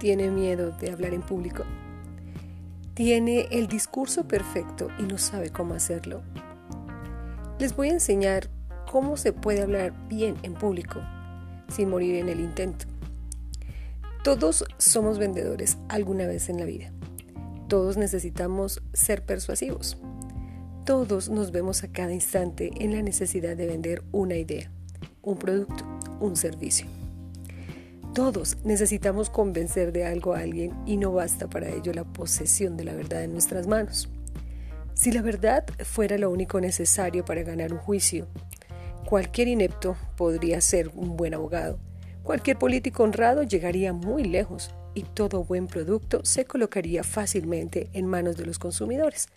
tiene miedo de hablar en público. Tiene el discurso perfecto y no sabe cómo hacerlo. Les voy a enseñar cómo se puede hablar bien en público sin morir en el intento. Todos somos vendedores alguna vez en la vida. Todos necesitamos ser persuasivos. Todos nos vemos a cada instante en la necesidad de vender una idea, un producto, un servicio. Todos necesitamos convencer de algo a alguien y no basta para ello la posesión de la verdad en nuestras manos. Si la verdad fuera lo único necesario para ganar un juicio, cualquier inepto podría ser un buen abogado. Cualquier político honrado llegaría muy lejos y todo buen producto se colocaría fácilmente en manos de los consumidores.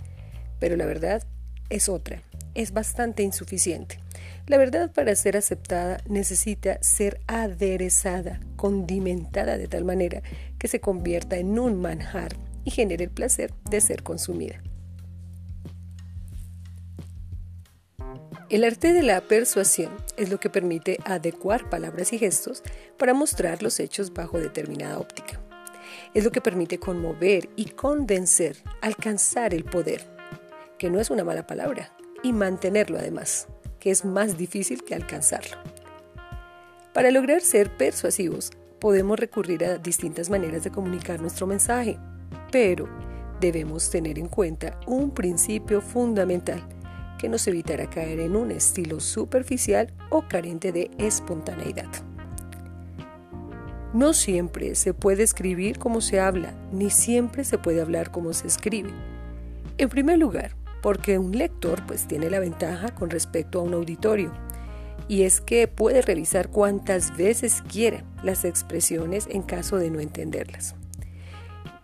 Pero la verdad es otra, es bastante insuficiente. La verdad para ser aceptada necesita ser aderezada, condimentada de tal manera que se convierta en un manjar y genere el placer de ser consumida. El arte de la persuasión es lo que permite adecuar palabras y gestos para mostrar los hechos bajo determinada óptica. Es lo que permite conmover y convencer, alcanzar el poder, que no es una mala palabra, y mantenerlo además que es más difícil que alcanzarlo. Para lograr ser persuasivos, podemos recurrir a distintas maneras de comunicar nuestro mensaje, pero debemos tener en cuenta un principio fundamental que nos evitará caer en un estilo superficial o carente de espontaneidad. No siempre se puede escribir como se habla, ni siempre se puede hablar como se escribe. En primer lugar, porque un lector pues tiene la ventaja con respecto a un auditorio y es que puede revisar cuantas veces quiera las expresiones en caso de no entenderlas.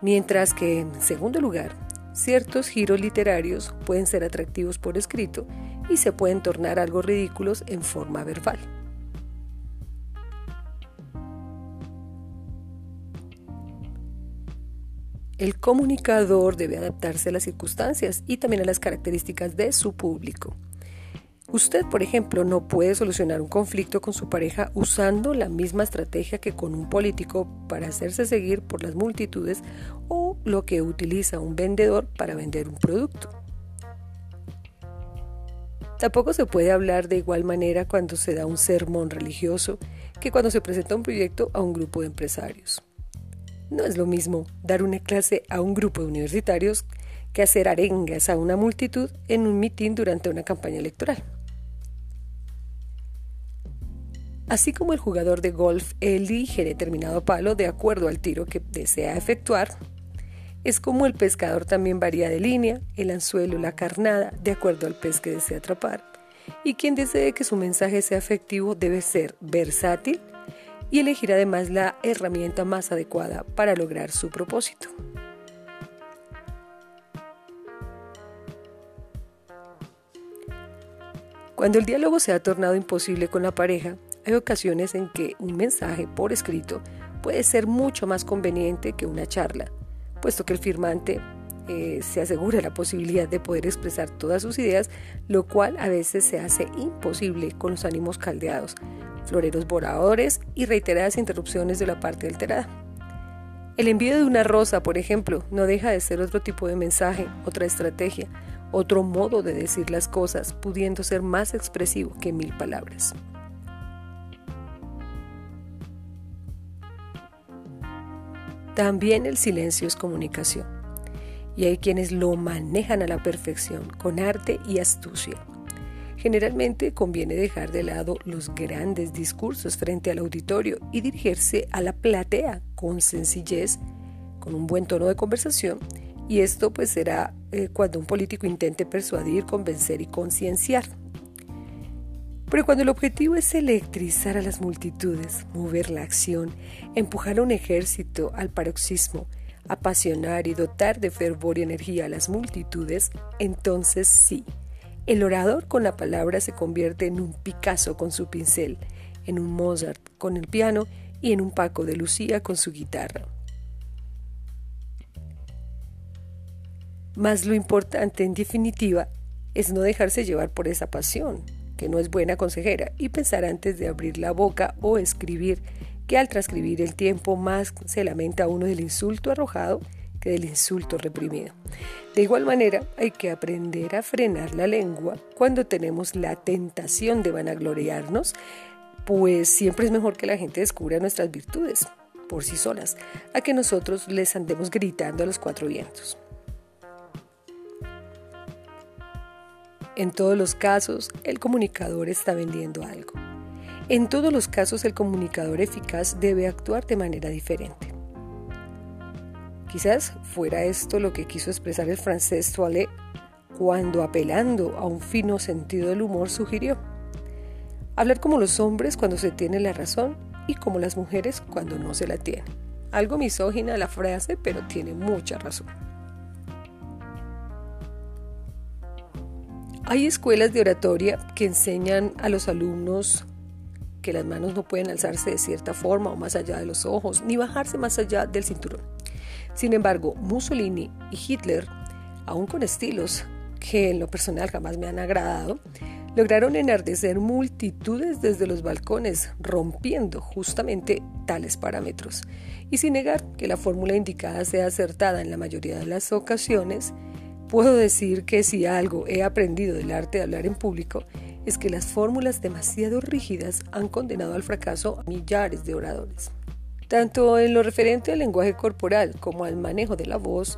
Mientras que, en segundo lugar, ciertos giros literarios pueden ser atractivos por escrito y se pueden tornar algo ridículos en forma verbal. El comunicador debe adaptarse a las circunstancias y también a las características de su público. Usted, por ejemplo, no puede solucionar un conflicto con su pareja usando la misma estrategia que con un político para hacerse seguir por las multitudes o lo que utiliza un vendedor para vender un producto. Tampoco se puede hablar de igual manera cuando se da un sermón religioso que cuando se presenta un proyecto a un grupo de empresarios. No es lo mismo dar una clase a un grupo de universitarios que hacer arengas a una multitud en un mitin durante una campaña electoral. Así como el jugador de golf elige determinado palo de acuerdo al tiro que desea efectuar, es como el pescador también varía de línea, el anzuelo, la carnada, de acuerdo al pez que desea atrapar. Y quien desee que su mensaje sea efectivo debe ser versátil, y elegir además la herramienta más adecuada para lograr su propósito. Cuando el diálogo se ha tornado imposible con la pareja, hay ocasiones en que un mensaje por escrito puede ser mucho más conveniente que una charla, puesto que el firmante eh, se asegura la posibilidad de poder expresar todas sus ideas, lo cual a veces se hace imposible con los ánimos caldeados, floreros voradores y reiteradas interrupciones de la parte alterada. El envío de una rosa, por ejemplo, no deja de ser otro tipo de mensaje, otra estrategia, otro modo de decir las cosas, pudiendo ser más expresivo que mil palabras. También el silencio es comunicación, y hay quienes lo manejan a la perfección, con arte y astucia. Generalmente conviene dejar de lado los grandes discursos frente al auditorio y dirigirse a la platea con sencillez, con un buen tono de conversación, y esto pues será eh, cuando un político intente persuadir, convencer y concienciar. Pero cuando el objetivo es electrizar a las multitudes, mover la acción, empujar a un ejército al paroxismo, apasionar y dotar de fervor y energía a las multitudes, entonces sí, el orador con la palabra se convierte en un Picasso con su pincel, en un Mozart con el piano y en un Paco de Lucía con su guitarra. Mas lo importante, en definitiva, es no dejarse llevar por esa pasión, que no es buena consejera, y pensar antes de abrir la boca o escribir que al transcribir el tiempo más se lamenta uno del insulto arrojado que del insulto reprimido. De igual manera, hay que aprender a frenar la lengua cuando tenemos la tentación de vanagloriarnos, pues siempre es mejor que la gente descubra nuestras virtudes por sí solas, a que nosotros les andemos gritando a los cuatro vientos. En todos los casos, el comunicador está vendiendo algo. En todos los casos, el comunicador eficaz debe actuar de manera diferente. Quizás fuera esto lo que quiso expresar el francés Toilet cuando, apelando a un fino sentido del humor, sugirió hablar como los hombres cuando se tiene la razón y como las mujeres cuando no se la tienen. Algo misógina la frase, pero tiene mucha razón. Hay escuelas de oratoria que enseñan a los alumnos que las manos no pueden alzarse de cierta forma o más allá de los ojos, ni bajarse más allá del cinturón. Sin embargo, Mussolini y Hitler, aún con estilos que en lo personal jamás me han agradado, lograron enardecer multitudes desde los balcones, rompiendo justamente tales parámetros. Y sin negar que la fórmula indicada sea acertada en la mayoría de las ocasiones, Puedo decir que si algo he aprendido del arte de hablar en público es que las fórmulas demasiado rígidas han condenado al fracaso a millares de oradores. Tanto en lo referente al lenguaje corporal como al manejo de la voz,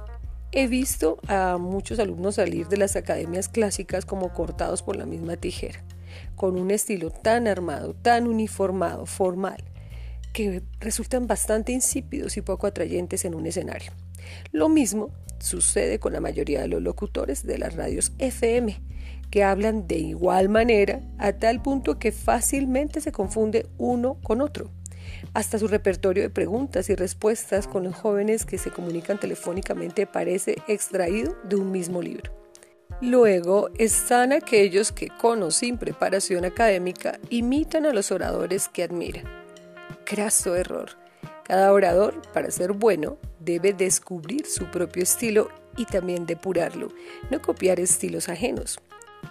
he visto a muchos alumnos salir de las academias clásicas como cortados por la misma tijera, con un estilo tan armado, tan uniformado, formal, que resultan bastante insípidos y poco atrayentes en un escenario. Lo mismo sucede con la mayoría de los locutores de las radios FM, que hablan de igual manera a tal punto que fácilmente se confunde uno con otro. Hasta su repertorio de preguntas y respuestas con los jóvenes que se comunican telefónicamente parece extraído de un mismo libro. Luego están aquellos que con o sin preparación académica imitan a los oradores que admiran. Craso error. Cada orador, para ser bueno, debe descubrir su propio estilo y también depurarlo, no copiar estilos ajenos.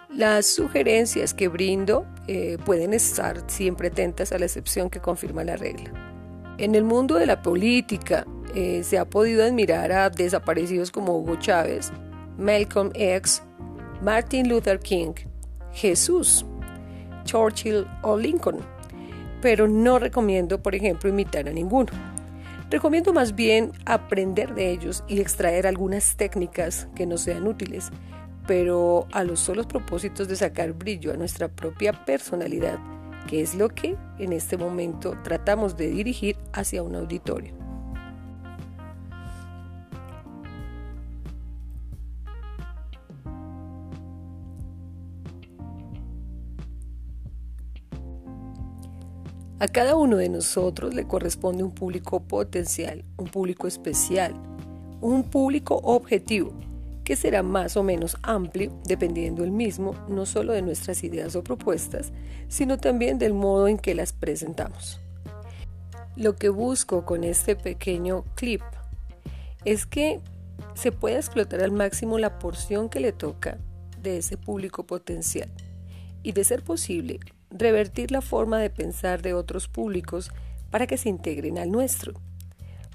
Las sugerencias que brindo eh, pueden estar siempre atentas a la excepción que confirma la regla. En el mundo de la política eh, se ha podido admirar a desaparecidos como Hugo Chávez, Malcolm X, Martin Luther King, Jesús, Churchill o Lincoln, pero no recomiendo, por ejemplo, imitar a ninguno. Recomiendo más bien aprender de ellos y extraer algunas técnicas que nos sean útiles, pero a los solos propósitos de sacar brillo a nuestra propia personalidad, que es lo que en este momento tratamos de dirigir hacia un auditorio. A cada uno de nosotros le corresponde un público potencial, un público especial, un público objetivo, que será más o menos amplio dependiendo el mismo no solo de nuestras ideas o propuestas, sino también del modo en que las presentamos. Lo que busco con este pequeño clip es que se pueda explotar al máximo la porción que le toca de ese público potencial y de ser posible revertir la forma de pensar de otros públicos para que se integren al nuestro.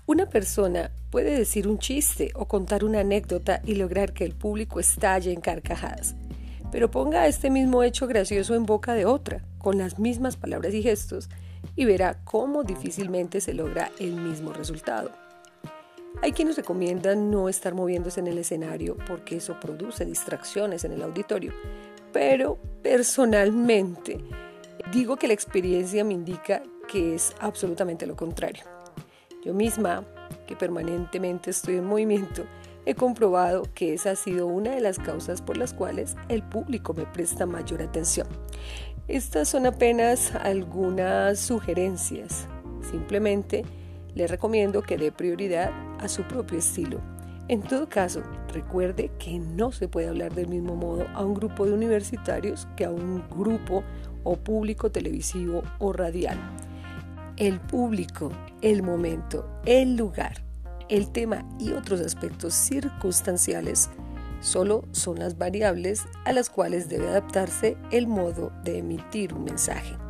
Una persona puede decir un chiste o contar una anécdota y lograr que el público estalle en carcajadas, pero ponga este mismo hecho gracioso en boca de otra, con las mismas palabras y gestos, y verá cómo difícilmente se logra el mismo resultado. Hay quienes recomiendan no estar moviéndose en el escenario porque eso produce distracciones en el auditorio, pero personalmente Digo que la experiencia me indica que es absolutamente lo contrario. Yo misma, que permanentemente estoy en movimiento, he comprobado que esa ha sido una de las causas por las cuales el público me presta mayor atención. Estas son apenas algunas sugerencias. Simplemente le recomiendo que dé prioridad a su propio estilo. En todo caso, recuerde que no se puede hablar del mismo modo a un grupo de universitarios que a un grupo o público televisivo o radial. El público, el momento, el lugar, el tema y otros aspectos circunstanciales solo son las variables a las cuales debe adaptarse el modo de emitir un mensaje.